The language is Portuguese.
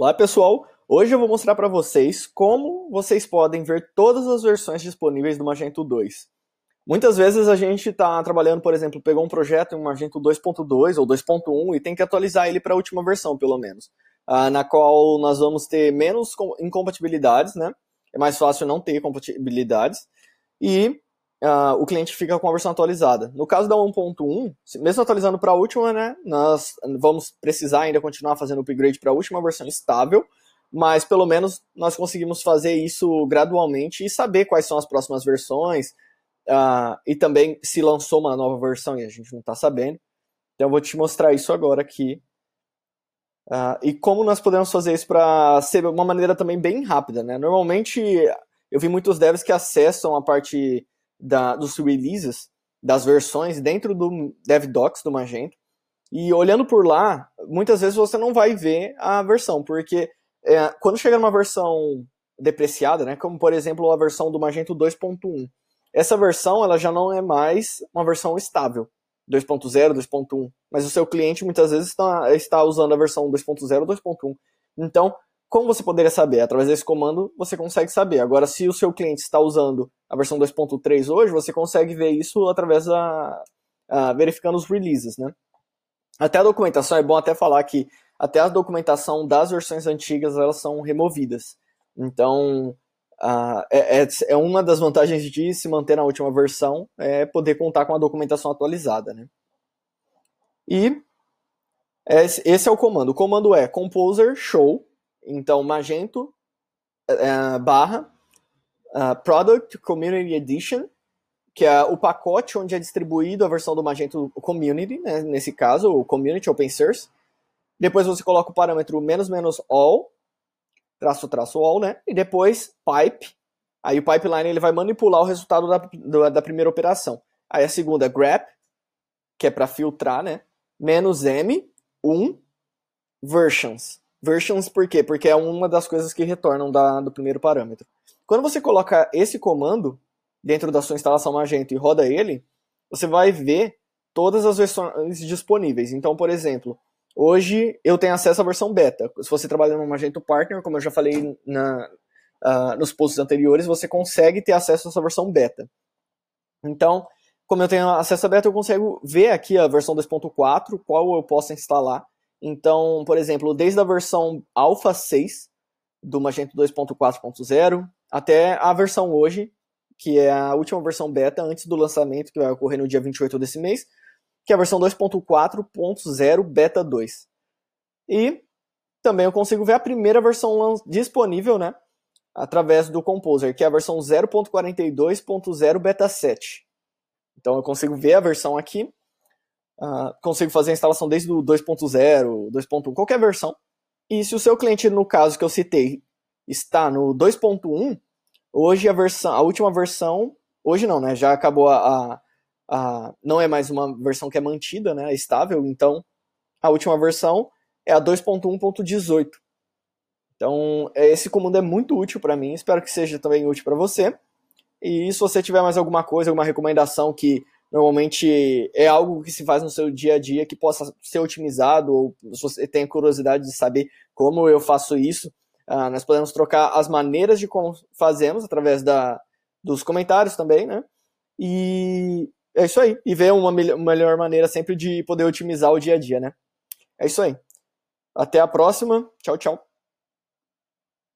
Olá pessoal, hoje eu vou mostrar para vocês como vocês podem ver todas as versões disponíveis do Magento 2. Muitas vezes a gente está trabalhando, por exemplo, pegou um projeto em Magento 2.2 ou 2.1 e tem que atualizar ele para a última versão, pelo menos, uh, na qual nós vamos ter menos incompatibilidades, né? É mais fácil não ter compatibilidades e uh, o cliente fica com a versão atualizada. No caso da 1.1, mesmo atualizando para a última, né, nós vamos precisar ainda continuar fazendo upgrade para a última versão estável, mas pelo menos nós conseguimos fazer isso gradualmente e saber quais são as próximas versões, uh, e também se lançou uma nova versão e a gente não está sabendo. Então eu vou te mostrar isso agora aqui. Uh, e como nós podemos fazer isso para ser uma maneira também bem rápida, né? Normalmente eu vi muitos devs que acessam a parte da, dos releases, das versões, dentro do DevDocs do Magento. E olhando por lá, muitas vezes você não vai ver a versão, porque é, quando chega numa versão depreciada, né, como por exemplo a versão do Magento 2.1, essa versão ela já não é mais uma versão estável, 2.0, 2.1, mas o seu cliente muitas vezes está, está usando a versão 2.0 ou 2.1. Então, como você poderia saber? Através desse comando você consegue saber. Agora, se o seu cliente está usando a versão 2.3 hoje, você consegue ver isso através da. Verificando os releases, né? Até a documentação, é bom até falar que até a documentação das versões antigas elas são removidas. Então, uh, é, é, é, uma das vantagens de se manter na última versão, é poder contar com a documentação atualizada, né? E esse é o comando. O comando é composer show então, Magento uh, barra Product Community Edition, que é o pacote onde é distribuído a versão do Magento Community, né, nesse caso, o Community Open Source. Depois você coloca o parâmetro menos menos all, traço traço all, né? E depois pipe. Aí o pipeline ele vai manipular o resultado da, da, da primeira operação. Aí a segunda é grep, que é para filtrar, né? Menos m, 1, versions. Versions por quê? Porque é uma das coisas que retornam da, do primeiro parâmetro. Quando você coloca esse comando dentro da sua instalação Magento e roda ele, você vai ver todas as versões disponíveis. Então, por exemplo, hoje eu tenho acesso à versão beta. Se você trabalha no Magento Partner, como eu já falei na, uh, nos posts anteriores, você consegue ter acesso a essa versão beta. Então, como eu tenho acesso a beta, eu consigo ver aqui a versão 2.4, qual eu posso instalar então, por exemplo, desde a versão Alpha 6 do Magento 2.4.0 até a versão hoje, que é a última versão beta antes do lançamento, que vai ocorrer no dia 28 desse mês, que é a versão 2.4.0 beta 2. E também eu consigo ver a primeira versão disponível, né, através do Composer, que é a versão 0.42.0 beta 7. Então eu consigo ver a versão aqui uh, consigo fazer a instalação desde o 2.0, 2.1, qualquer versão. E se o seu cliente, no caso que eu citei, está no 2.1, hoje a versão, a última versão, hoje não, né? Já acabou a, a, a, não é mais uma versão que é mantida, né? É estável, então a última versão é a 2.1.18. Então, é, esse comando é muito útil para mim, espero que seja também útil para você. E se você tiver mais alguma coisa, alguma recomendação que normalmente é algo que se faz no seu dia a dia que possa ser otimizado, ou se você tem curiosidade de saber como eu faço isso, uh, nós podemos trocar as maneiras de como fazemos através da, dos comentários também, né? E é isso aí. E ver uma melhor maneira sempre de poder otimizar o dia a dia, né? É isso aí. Até a próxima. Tchau, tchau.